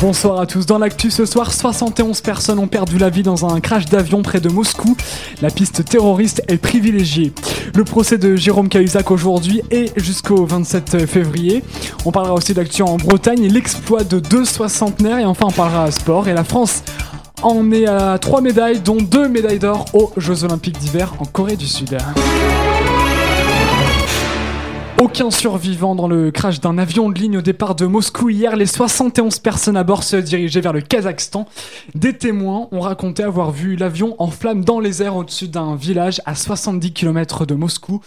Bonsoir à tous. Dans l'actu ce soir, 71 personnes ont perdu la vie dans un crash d'avion près de Moscou. La piste terroriste est privilégiée. Le procès de Jérôme Cahuzac aujourd'hui et jusqu'au 27 février. On parlera aussi d'actu en Bretagne, l'exploit de deux soixantenaires et enfin on parlera sport et la France en est à trois médailles, dont deux médailles d'or aux Jeux Olympiques d'hiver en Corée du Sud. Aucun survivant dans le crash d'un avion de ligne au départ de Moscou hier. Les 71 personnes à bord se dirigeaient vers le Kazakhstan. Des témoins ont raconté avoir vu l'avion en flammes dans les airs au-dessus d'un village à 70 km de Moscou.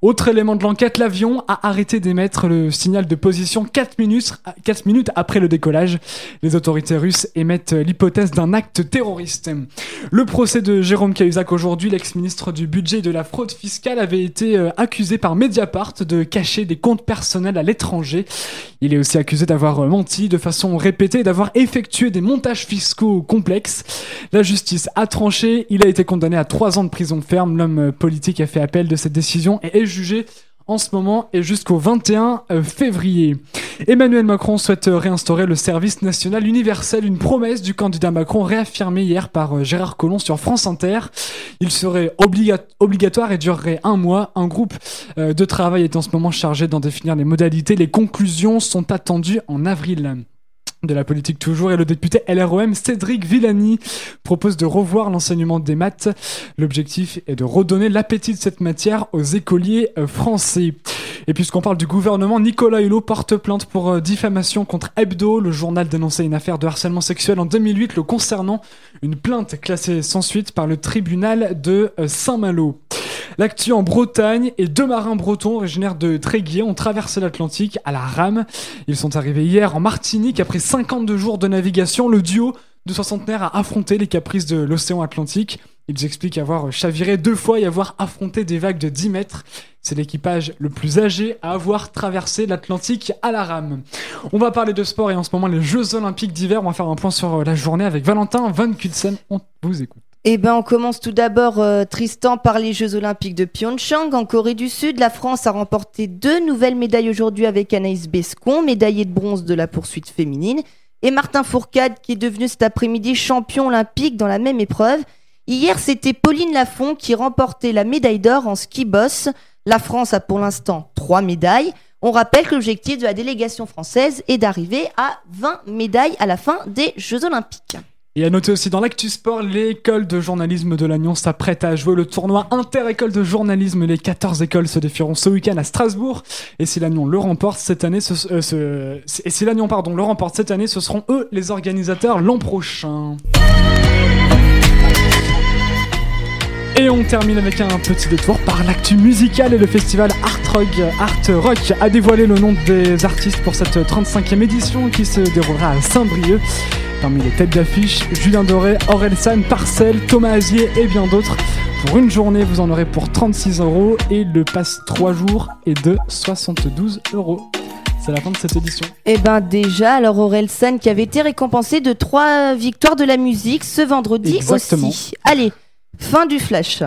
Autre élément de l'enquête, l'avion a arrêté d'émettre le signal de position 4 minutes, 4 minutes après le décollage. Les autorités russes émettent l'hypothèse d'un acte terroriste. Le procès de Jérôme Cahuzac aujourd'hui, l'ex-ministre du budget et de la fraude fiscale, avait été euh, accusé par Mediapart de cacher des comptes personnels à l'étranger. Il est aussi accusé d'avoir euh, menti de façon répétée et d'avoir effectué des montages fiscaux complexes. La justice a tranché, il a été condamné à 3 ans de prison ferme. L'homme politique a fait appel de cette décision et est jugé en ce moment et jusqu'au 21 euh, février. Emmanuel Macron souhaite euh, réinstaurer le service national universel, une promesse du candidat Macron réaffirmée hier par euh, Gérard Collomb sur France Inter. Il serait obligatoire et durerait un mois. Un groupe de travail est en ce moment chargé d'en définir les modalités. Les conclusions sont attendues en avril de la politique toujours et le député LROM Cédric Villani propose de revoir l'enseignement des maths. L'objectif est de redonner l'appétit de cette matière aux écoliers euh, français. Et puisqu'on parle du gouvernement, Nicolas Hulot porte plainte pour euh, diffamation contre Hebdo. Le journal dénonçait une affaire de harcèlement sexuel en 2008 le concernant. Une plainte classée sans suite par le tribunal de euh, Saint-Malo. L'actu en Bretagne et deux marins bretons originaires de Tréguier ont traversé l'Atlantique à la rame. Ils sont arrivés hier en Martinique après 52 jours de navigation. Le duo de soixantenaires a affronté les caprices de l'océan Atlantique. Ils expliquent avoir chaviré deux fois et avoir affronté des vagues de 10 mètres. C'est l'équipage le plus âgé à avoir traversé l'Atlantique à la rame. On va parler de sport et en ce moment les Jeux Olympiques d'hiver. On va faire un point sur la journée avec Valentin Van Kutsen. On vous écoute. Eh ben, on commence tout d'abord, euh, Tristan, par les Jeux Olympiques de Pyeongchang. En Corée du Sud, la France a remporté deux nouvelles médailles aujourd'hui avec Anaïs Bescon, médaillée de bronze de la poursuite féminine, et Martin Fourcade, qui est devenu cet après-midi champion olympique dans la même épreuve. Hier, c'était Pauline Lafont qui remportait la médaille d'or en ski boss. La France a pour l'instant trois médailles. On rappelle que l'objectif de la délégation française est d'arriver à 20 médailles à la fin des Jeux Olympiques. Et à noter aussi dans l'actu sport, l'école de journalisme de Lannion s'apprête à jouer le tournoi inter-école de journalisme. Les 14 écoles se défieront ce week-end à Strasbourg. Et si Lannion le remporte cette année, euh, et si pardon le remporte cette année, ce seront eux les organisateurs l'an prochain. Et on termine avec un petit détour par l'actu musical et le festival Art Rock, Art Rock a dévoilé le nom des artistes pour cette 35e édition qui se déroulera à Saint-Brieuc. Parmi les têtes d'affiche, Julien Doré, Aurel San, Parcel, Thomas Azier et bien d'autres. Pour une journée, vous en aurez pour 36 euros et le passe 3 jours est de 72 euros. C'est la fin de cette édition. Eh ben déjà, alors Aurel San qui avait été récompensé de 3 victoires de la musique ce vendredi Exactement. aussi. Allez, fin du flash.